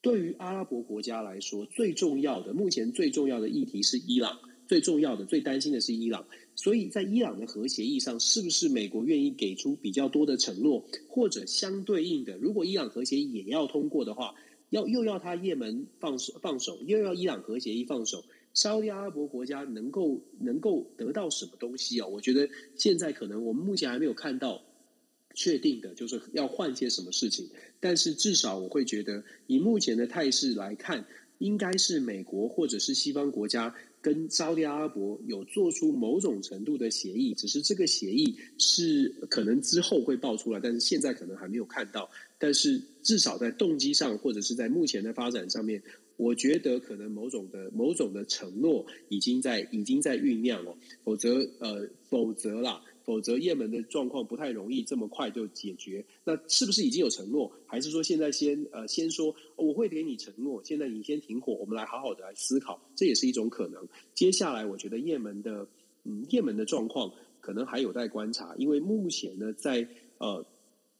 对于阿拉伯国家来说，最重要的目前最重要的议题是伊朗，最重要的最担心的是伊朗。所以在伊朗的核协议上，是不是美国愿意给出比较多的承诺，或者相对应的，如果伊朗核协议也要通过的话，要又要他也门放手放手，又要伊朗核协议放手，沙特阿拉伯国家能够能够得到什么东西啊？我觉得现在可能我们目前还没有看到确定的，就是要换些什么事情。但是至少我会觉得，以目前的态势来看，应该是美国或者是西方国家。跟沙特阿拉伯有做出某种程度的协议，只是这个协议是可能之后会爆出来，但是现在可能还没有看到。但是至少在动机上，或者是在目前的发展上面，我觉得可能某种的某种的承诺已经在已经在酝酿了。否则，呃，否则啦。否则，也门的状况不太容易这么快就解决。那是不是已经有承诺，还是说现在先呃先说我会给你承诺，现在你先停火，我们来好好的来思考，这也是一种可能。接下来，我觉得也门的嗯也门的状况可能还有待观察，因为目前呢，在呃。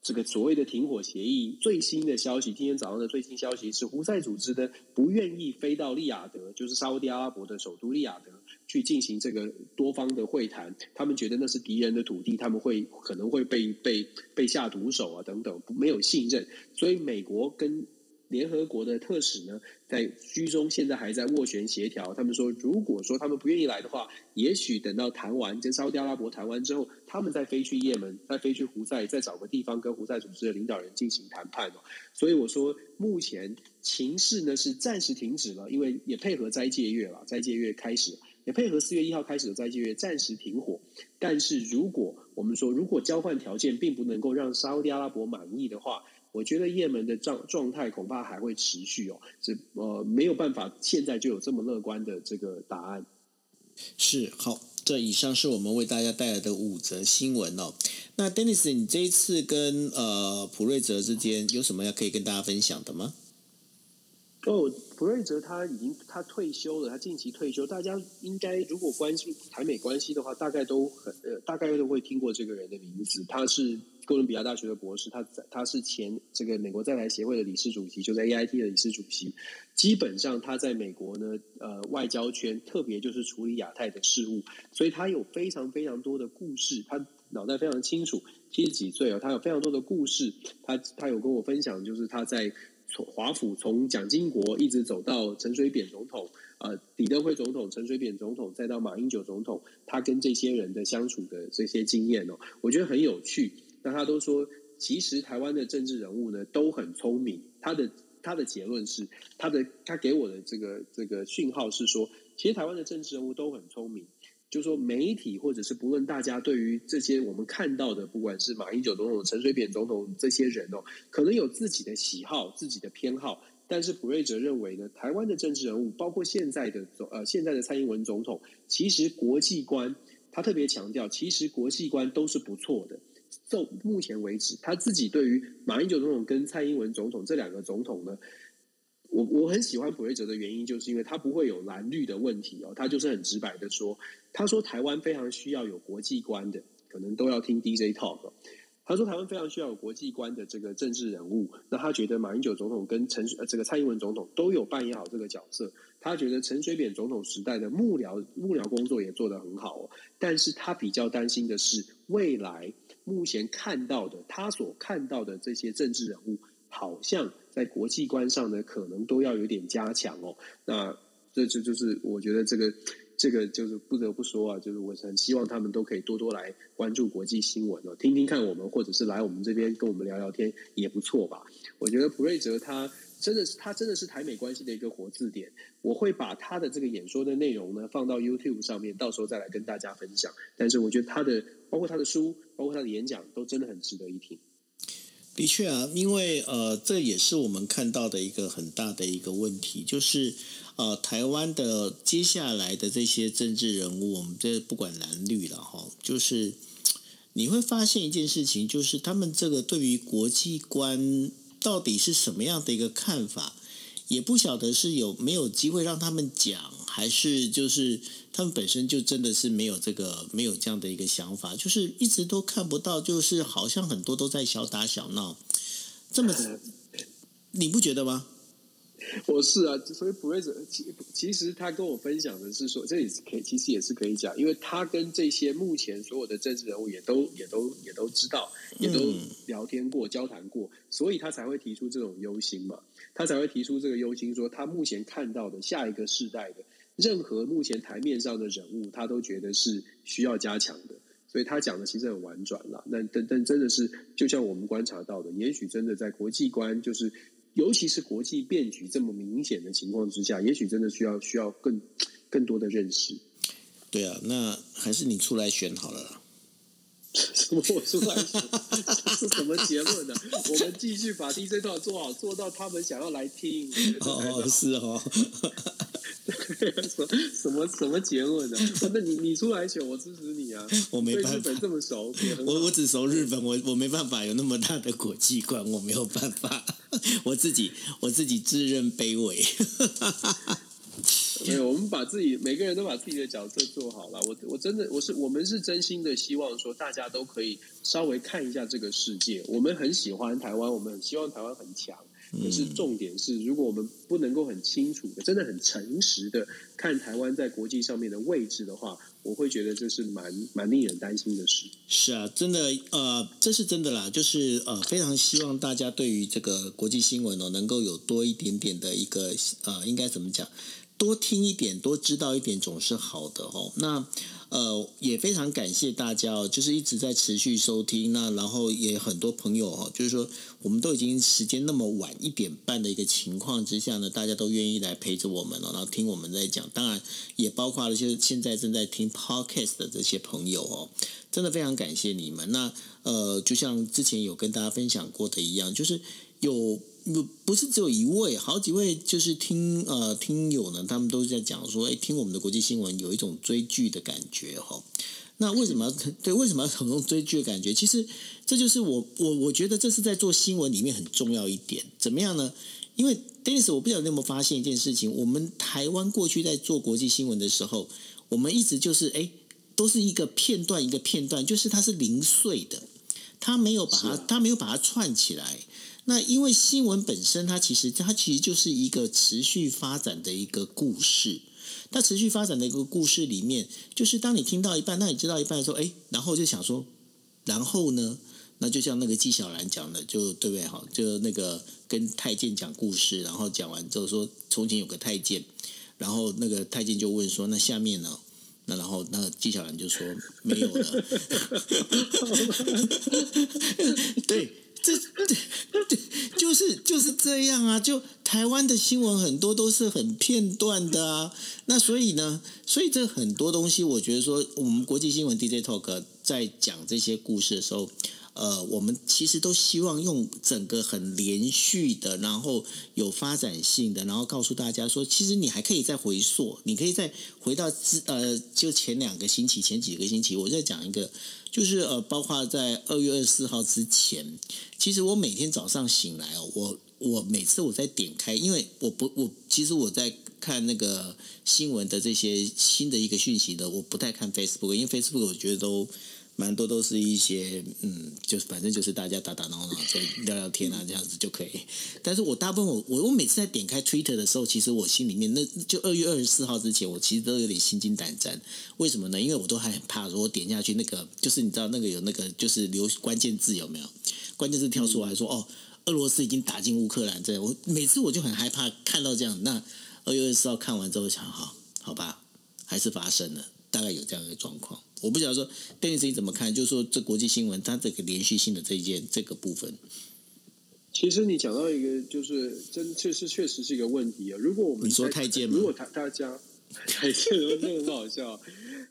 这个所谓的停火协议最新的消息，今天早上的最新消息是，胡塞组织的不愿意飞到利雅得，就是沙乌地阿拉伯的首都利雅得去进行这个多方的会谈。他们觉得那是敌人的土地，他们会可能会被被被下毒手啊等等，没有信任。所以美国跟联合国的特使呢，在居中现在还在斡旋协调。他们说，如果说他们不愿意来的话，也许等到谈完跟沙乌地阿拉伯谈完之后，他们再飞去也门，再飞去胡塞，再找个地方跟胡塞组织的领导人进行谈判哦。所以我说，目前情势呢是暂时停止了，因为也配合斋戒月了，斋戒月开始，也配合四月一号开始的斋戒月，暂时停火。但是如果我们说，如果交换条件并不能够让沙乌地阿拉伯满意的话，我觉得也门的状状态恐怕还会持续哦，这呃没有办法现在就有这么乐观的这个答案。
是好，这以上是我们为大家带来的五则新闻哦。那 Dennis，你这一次跟呃普瑞泽之间有什么要可以跟大家分享的吗？
哦，普瑞泽他已经他退休了，他近期退休，大家应该如果关心台美关系的话，大概都很呃大概都会听过这个人的名字，他是。哥伦比亚大学的博士，他在他是前这个美国在台协会的理事主席，就在 AIT 的理事主席。基本上他在美国呢，呃，外交圈特别就是处理亚太的事务，所以他有非常非常多的故事，他脑袋非常清楚。七十几岁哦，他有非常多的故事。他他有跟我分享，就是他在从华府从蒋经国一直走到陈水扁总统，呃，李登辉总统、陈水扁总统，再到马英九总统，他跟这些人的相处的这些经验哦，我觉得很有趣。那他都说，其实台湾的政治人物呢都很聪明。他的他的结论是，他的他给我的这个这个讯号是说，其实台湾的政治人物都很聪明。就是说媒体或者是不论大家对于这些我们看到的，不管是马英九总统、陈水扁总统这些人哦，可能有自己的喜好、自己的偏好。但是普瑞泽认为呢，台湾的政治人物，包括现在的总呃现在的蔡英文总统，其实国际观，他特别强调，其实国际观都是不错的。到目前为止，他自己对于马英九总统跟蔡英文总统这两个总统呢，我我很喜欢普瑞泽的原因，就是因为他不会有蓝绿的问题哦，他就是很直白的说，他说台湾非常需要有国际观的，可能都要听 DJ Talk。他说台湾非常需要有国际观的这个政治人物，那他觉得马英九总统跟陈这个蔡英文总统都有扮演好这个角色，他觉得陈水扁总统时代的幕僚幕僚工作也做得很好哦，但是他比较担心的是未来。目前看到的，他所看到的这些政治人物，好像在国际观上呢，可能都要有点加强哦。那这就就是我觉得这个这个就是不得不说啊，就是我很希望他们都可以多多来关注国际新闻哦，听听看我们，或者是来我们这边跟我们聊聊天也不错吧。我觉得普瑞泽他。真的是他真的是台美关系的一个活字典。我会把他的这个演说的内容呢放到 YouTube 上面，到时候再来跟大家分享。但是我觉得他的包括他的书，包括他的演讲，都真的很值得一听。
的确啊，因为呃，这也是我们看到的一个很大的一个问题，就是呃，台湾的接下来的这些政治人物，我们这不管蓝绿了哈，就是你会发现一件事情，就是他们这个对于国际观。到底是什么样的一个看法，也不晓得是有没有机会让他们讲，还是就是他们本身就真的是没有这个没有这样的一个想法，就是一直都看不到，就是好像很多都在小打小闹，这么 你不觉得吗？
我是啊，所以普瑞泽其其实他跟我分享的是说，这也是可以，其实也是可以讲，因为他跟这些目前所有的政治人物也都也都也都知道，也都聊天过、交谈过，所以他才会提出这种忧心嘛，他才会提出这个忧心，说他目前看到的下一个世代的任何目前台面上的人物，他都觉得是需要加强的，所以他讲的其实很婉转了。那但但真的是，就像我们观察到的，也许真的在国际观就是。尤其是国际变局这么明显的情况之下，也许真的需要需要更更多的认识。
对啊，那还是你出来选好了啦。
什么？我出来选？是什么结论呢？我们继续把 DJ talk 做好，做到他们想要来听。
哦，是哦。
什 什么什么结论呢？那你你出来选，我支持你啊！
我没办法，
日本这么熟，
我我只熟日本，我我没办法有那么大的国际观，我没有办法。我自己我自己自认卑微。
没有，我们把自己每个人都把自己的角色做好了。我我真的我是我们是真心的希望说，大家都可以稍微看一下这个世界。我们很喜欢台湾，我们很希望台湾很强。可是重点是，如果我们不能够很清楚的、真的很诚实的看台湾在国际上面的位置的话，我会觉得这是蛮蛮令人担心的事。
是啊，真的，呃，这是真的啦。就是呃，非常希望大家对于这个国际新闻哦，能够有多一点点的一个呃，应该怎么讲？多听一点，多知道一点，总是好的哦。那。呃，也非常感谢大家哦，就是一直在持续收听。那然后也很多朋友哦，就是说我们都已经时间那么晚一点半的一个情况之下呢，大家都愿意来陪着我们哦，然后听我们在讲。当然也包括了就是现在正在听 Podcast 的这些朋友哦，真的非常感谢你们。那呃，就像之前有跟大家分享过的一样，就是有。不不是只有一位，好几位就是听呃听友呢，他们都在讲说，哎，听我们的国际新闻有一种追剧的感觉哈。那为什么要对？为什么要有种追剧的感觉？其实这就是我我我觉得这是在做新闻里面很重要一点。怎么样呢？因为 Dennis，我不晓得你有没有发现一件事情，我们台湾过去在做国际新闻的时候，我们一直就是哎，都是一个片段一个片段，就是它是零碎的，它没有把它，它没有把它串起来。那因为新闻本身，它其实它其实就是一个持续发展的一个故事。它持续发展的一个故事里面，就是当你听到一半，那你知道一半的时候，哎，然后就想说，然后呢？那就像那个纪晓岚讲的，就对不对？哈，就那个跟太监讲故事，然后讲完之后说，从前有个太监，然后那个太监就问说，那下面呢？那然后那纪晓岚就说没有了。对。这对对，是就是这样啊！就台湾的新闻很多都是很片段的啊。那所以呢，所以这很多东西，我觉得说，我们国际新闻 DJ Talk 在讲这些故事的时候。呃，我们其实都希望用整个很连续的，然后有发展性的，然后告诉大家说，其实你还可以再回溯，你可以再回到之呃，就前两个星期、前几个星期，我再讲一个，就是呃，包括在二月二十四号之前，其实我每天早上醒来哦，我我每次我在点开，因为我不我其实我在看那个新闻的这些新的一个讯息的，我不太看 Facebook，因为 Facebook 我觉得都。蛮多都是一些，嗯，就是反正就是大家打打闹闹，就聊聊天啊，这样子就可以。但是我大部分我我我每次在点开 Twitter 的时候，其实我心里面那就二月二十四号之前，我其实都有点心惊胆战。为什么呢？因为我都还很怕，说我点下去那个，就是你知道那个有那个就是留关键字有没有？关键字跳出来说哦，俄罗斯已经打进乌克兰，这样我每次我就很害怕看到这样。那二月二十四号看完之后想，好，好吧，还是发生了，大概有这样一个状况。我不晓得说，Dennis 你怎么看？就是说，这国际新闻它这个连续性的这一件这个部分，
其实你讲到一个，就是真确实确实是一个问题啊。如果我们
你说太监吗？
如果他大家太监，真的很好笑。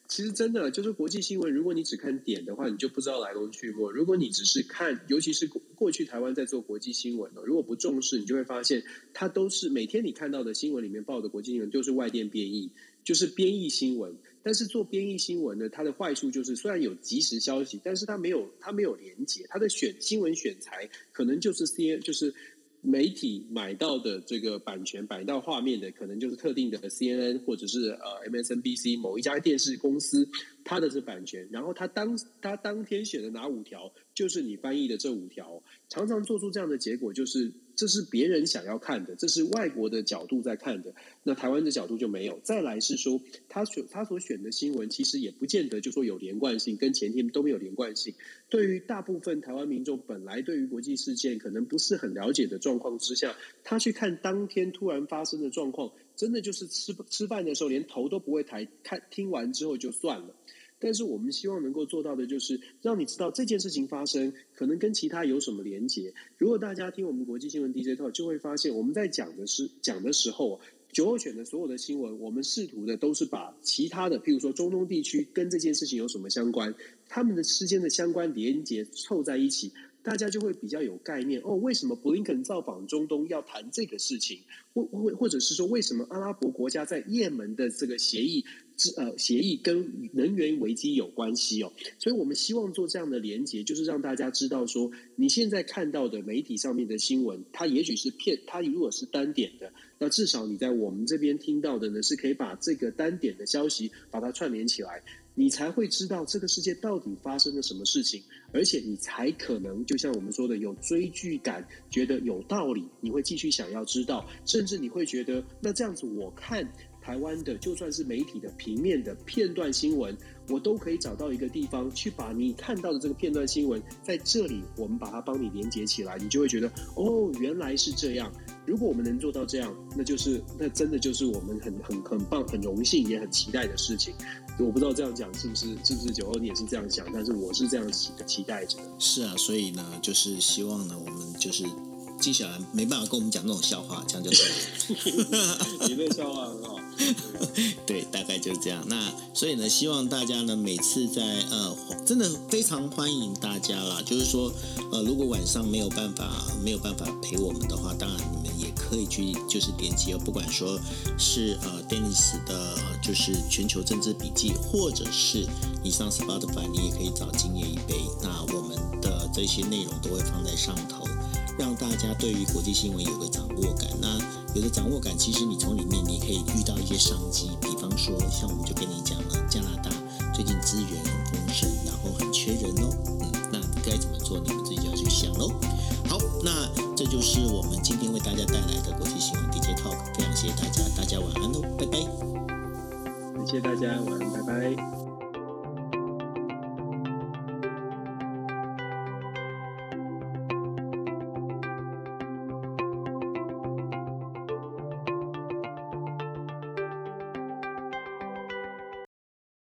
其实真的就是国际新闻，如果你只看点的话，你就不知道来龙去脉。如果你只是看，尤其是过去台湾在做国际新闻呢，如果不重视，你就会发现它都是每天你看到的新闻里面报的国际新闻，就是外电编译，就是编译新闻。但是做编译新闻呢，它的坏处就是虽然有即时消息，但是它没有它没有连结，它的选新闻选材可能就是 C 就是媒体买到的这个版权买到画面的，可能就是特定的 CNN 或者是呃 MSNBC 某一家电视公司它的是版权，然后它当它当天选的哪五条，就是你翻译的这五条，常常做出这样的结果，就是这是别人想要看的，这是外国的角度在看的，那台湾的角度就没有。再来是说，他选他所选的新闻，其实也不见得就说有连贯性，跟前天都没有连贯性。对于大部分台湾民众，本来对于国际事件可能不是很了解的状况之下，他去看当天突然发生的状况，真的就是吃吃饭的时候连头都不会抬，看听完之后就算了。但是我们希望能够做到的，就是让你知道这件事情发生可能跟其他有什么连结。如果大家听我们国际新闻 DJ talk，就会发现我们在讲的是讲的时候，九二选的所有的新闻，我们试图的都是把其他的，譬如说中东地区跟这件事情有什么相关，他们的之间的相关连结凑在一起。大家就会比较有概念哦，为什么布林肯造访中东要谈这个事情？或或或者是说，为什么阿拉伯国家在也门的这个协议，呃，协议跟能源危机有关系哦？所以我们希望做这样的连结，就是让大家知道说，你现在看到的媒体上面的新闻，它也许是片，它如果是单点的，那至少你在我们这边听到的呢，是可以把这个单点的消息把它串联起来。你才会知道这个世界到底发生了什么事情，而且你才可能就像我们说的有追剧感，觉得有道理，你会继续想要知道，甚至你会觉得那这样子，我看台湾的就算是媒体的平面的片段新闻，我都可以找到一个地方去把你看到的这个片段新闻在这里，我们把它帮你连接起来，你就会觉得哦，原来是这样。如果我们能做到这样，那就是那真的就是我们很很 很棒、很荣幸也很期待的事情。我不知道这样讲是不是是不是九欧你也是这样想，但是我是这样期期待着。
是啊，所以呢，就是希望呢，我们就是接下来没办法跟我们讲那种笑话，这样就是。
你那笑话很好。
对，大概就是这样。那所以呢，希望大家呢，每次在呃，真的非常欢迎大家啦。就是说，呃，如果晚上没有办法没有办法陪我们的话，当然你们也可以去就是点击，不管说是呃，Dennis 的，就是全球政治笔记，或者是你上 Spotify，你也可以找今夜一杯。那我们的这些内容都会放在上头。让大家对于国际新闻有个掌握感。那有个掌握感，其实你从里面你可以遇到一些商机。比方说，像我们就跟你讲了，加拿大最近资源很丰盛，然后很缺人哦。嗯，那该怎么做，你们自己就要去想喽。好，那这就是我们今天为大家带来的国际新闻 DJ Talk。非常谢谢大家，大家晚安喽，拜拜。
谢谢大家，晚安，拜拜。